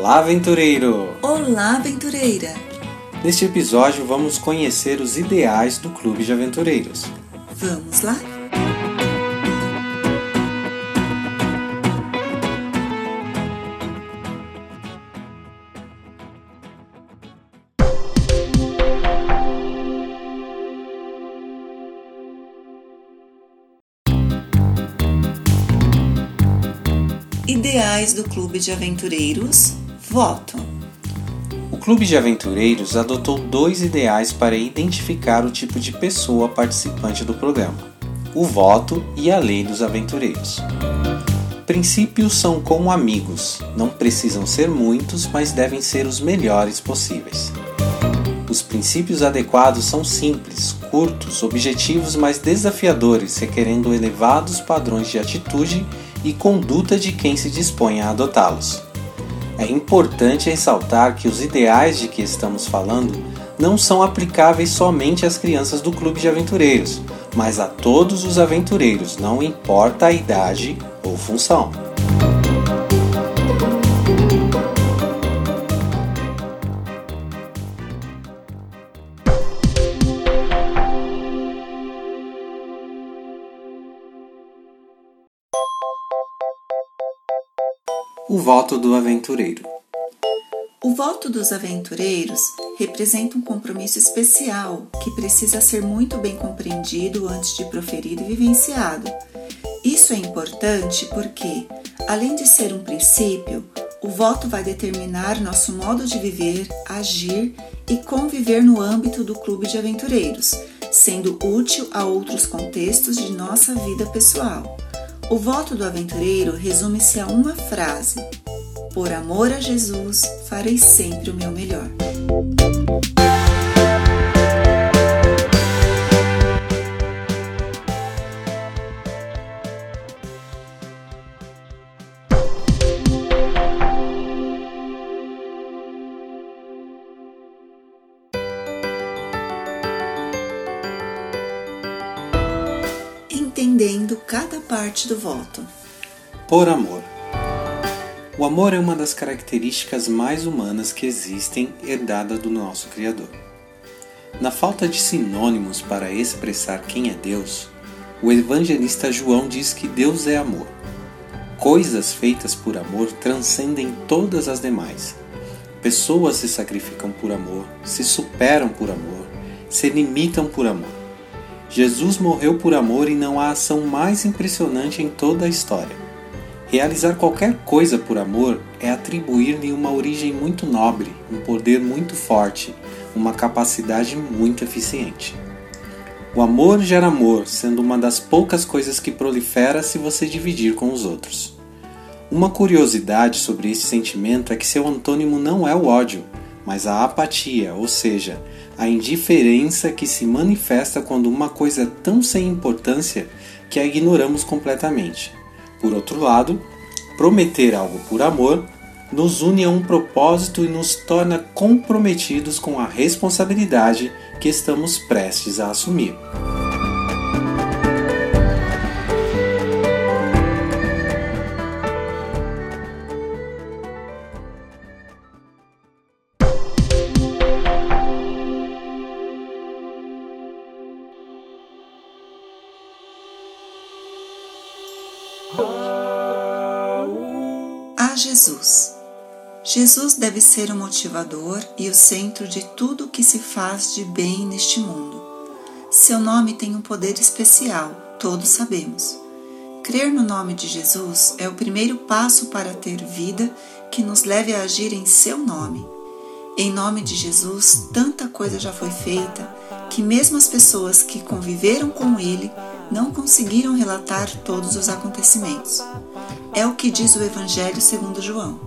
Olá, aventureiro! Olá, aventureira! Neste episódio vamos conhecer os ideais do Clube de Aventureiros. Vamos lá? Ideais do Clube de Aventureiros. Voto. O Clube de Aventureiros adotou dois ideais para identificar o tipo de pessoa participante do programa: o voto e a lei dos aventureiros. Princípios são como amigos, não precisam ser muitos, mas devem ser os melhores possíveis. Os princípios adequados são simples, curtos, objetivos, mas desafiadores, requerendo elevados padrões de atitude e conduta de quem se dispõe a adotá-los. É importante ressaltar que os ideais de que estamos falando não são aplicáveis somente às crianças do clube de aventureiros, mas a todos os aventureiros, não importa a idade ou função. O voto do aventureiro. O voto dos aventureiros representa um compromisso especial que precisa ser muito bem compreendido antes de proferido e vivenciado. Isso é importante porque, além de ser um princípio, o voto vai determinar nosso modo de viver, agir e conviver no âmbito do clube de aventureiros, sendo útil a outros contextos de nossa vida pessoal. O voto do aventureiro resume-se a uma frase: Por amor a Jesus, farei sempre o meu melhor. Entendendo cada parte do voto. Por amor. O amor é uma das características mais humanas que existem, herdada do nosso Criador. Na falta de sinônimos para expressar quem é Deus, o evangelista João diz que Deus é amor. Coisas feitas por amor transcendem todas as demais. Pessoas se sacrificam por amor, se superam por amor, se limitam por amor. Jesus morreu por amor e não há ação mais impressionante em toda a história. Realizar qualquer coisa por amor é atribuir-lhe uma origem muito nobre, um poder muito forte, uma capacidade muito eficiente. O amor gera amor, sendo uma das poucas coisas que prolifera se você dividir com os outros. Uma curiosidade sobre esse sentimento é que seu antônimo não é o ódio, mas a apatia, ou seja, a indiferença que se manifesta quando uma coisa é tão sem importância que a ignoramos completamente. Por outro lado, prometer algo por amor nos une a um propósito e nos torna comprometidos com a responsabilidade que estamos prestes a assumir. A Jesus. Jesus deve ser o motivador e o centro de tudo o que se faz de bem neste mundo. Seu nome tem um poder especial, todos sabemos. Crer no nome de Jesus é o primeiro passo para ter vida que nos leve a agir em seu nome. Em nome de Jesus, tanta coisa já foi feita que mesmo as pessoas que conviveram com ele não conseguiram relatar todos os acontecimentos. É o que diz o Evangelho segundo João.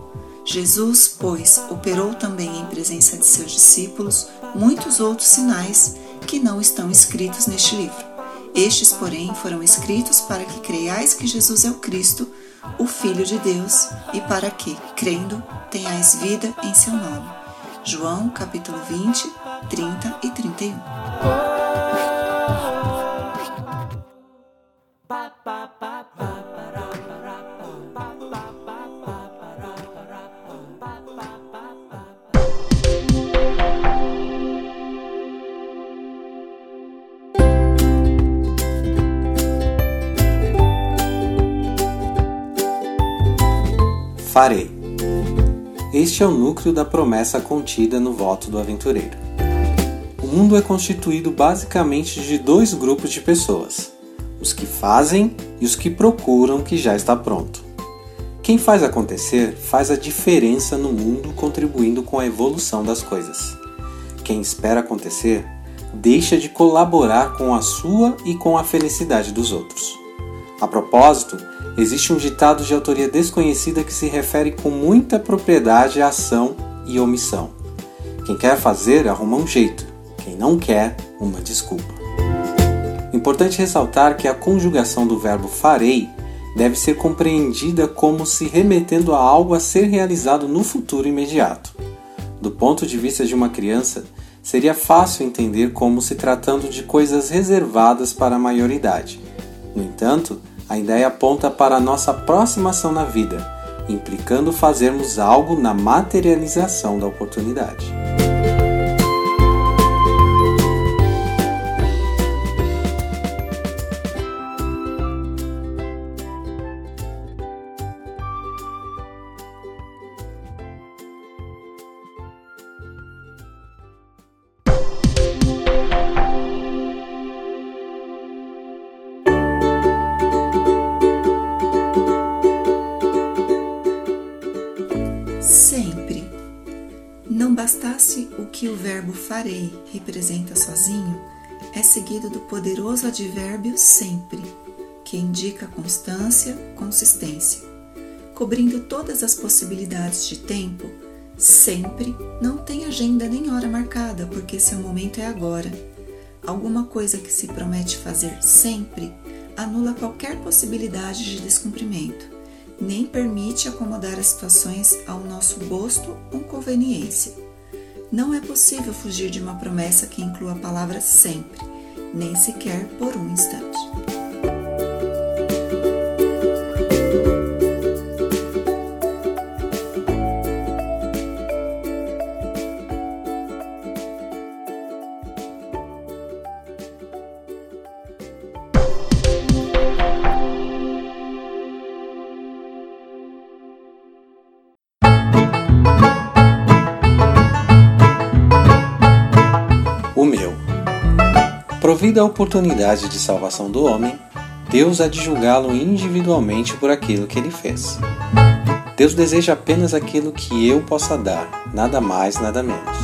Jesus, pois, operou também em presença de seus discípulos muitos outros sinais que não estão escritos neste livro. Estes, porém, foram escritos para que creiais que Jesus é o Cristo, o Filho de Deus, e para que, crendo, tenhais vida em seu nome. João capítulo 20, 30 e 31. Farei. Este é o núcleo da promessa contida no voto do aventureiro. O mundo é constituído basicamente de dois grupos de pessoas: os que fazem e os que procuram que já está pronto. Quem faz acontecer faz a diferença no mundo, contribuindo com a evolução das coisas. Quem espera acontecer deixa de colaborar com a sua e com a felicidade dos outros. A propósito, existe um ditado de autoria desconhecida que se refere com muita propriedade à ação e omissão. Quem quer fazer arruma um jeito, quem não quer, uma desculpa. Importante ressaltar que a conjugação do verbo farei deve ser compreendida como se remetendo a algo a ser realizado no futuro imediato. Do ponto de vista de uma criança, seria fácil entender como se tratando de coisas reservadas para a maioridade. No entanto, a ideia aponta para a nossa próxima ação na vida, implicando fazermos algo na materialização da oportunidade. Bastasse o que o verbo farei representa sozinho, é seguido do poderoso advérbio sempre, que indica constância, consistência. Cobrindo todas as possibilidades de tempo, sempre não tem agenda nem hora marcada, porque seu momento é agora. Alguma coisa que se promete fazer sempre anula qualquer possibilidade de descumprimento, nem permite acomodar as situações ao nosso gosto ou conveniência. Não é possível fugir de uma promessa que inclua a palavra sempre, nem sequer por um instante. Provida a oportunidade de salvação do homem, Deus há de julgá-lo individualmente por aquilo que ele fez. Deus deseja apenas aquilo que eu possa dar, nada mais, nada menos.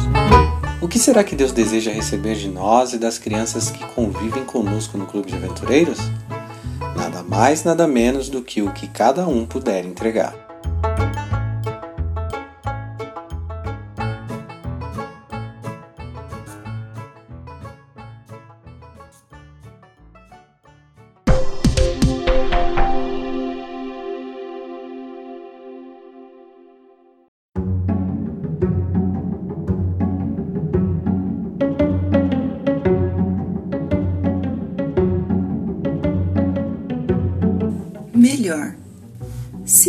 O que será que Deus deseja receber de nós e das crianças que convivem conosco no Clube de Aventureiros? Nada mais, nada menos do que o que cada um puder entregar.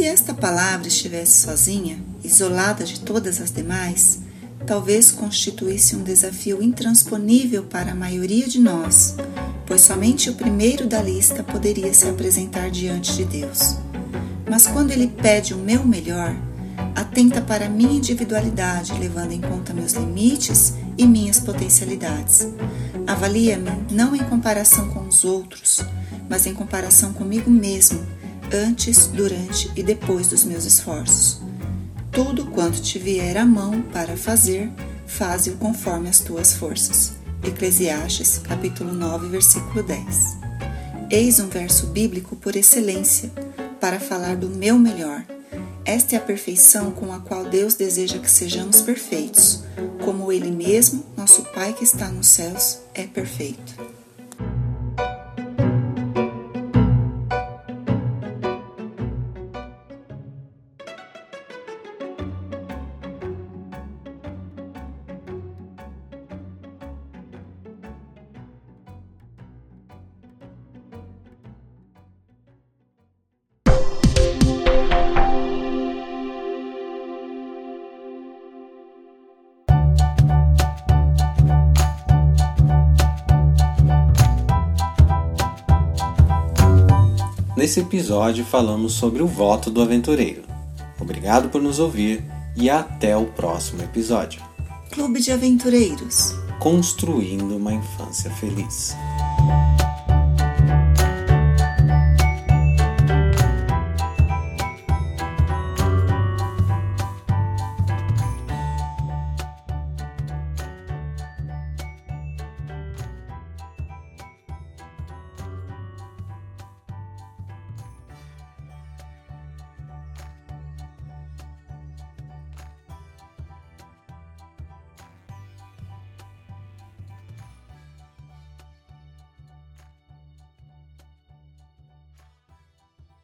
Se esta palavra estivesse sozinha, isolada de todas as demais, talvez constituísse um desafio intransponível para a maioria de nós, pois somente o primeiro da lista poderia se apresentar diante de Deus. Mas quando ele pede o meu melhor, atenta para minha individualidade, levando em conta meus limites e minhas potencialidades. Avalia-me não em comparação com os outros, mas em comparação comigo mesmo antes, durante e depois dos meus esforços. Tudo quanto te vier à mão para fazer, faze-o conforme as tuas forças. Eclesiastes, capítulo 9, versículo 10. Eis um verso bíblico por excelência para falar do meu melhor. Esta é a perfeição com a qual Deus deseja que sejamos perfeitos, como Ele mesmo, nosso Pai que está nos céus, é perfeito. Nesse episódio falamos sobre o voto do aventureiro. Obrigado por nos ouvir e até o próximo episódio. Clube de Aventureiros Construindo uma Infância Feliz.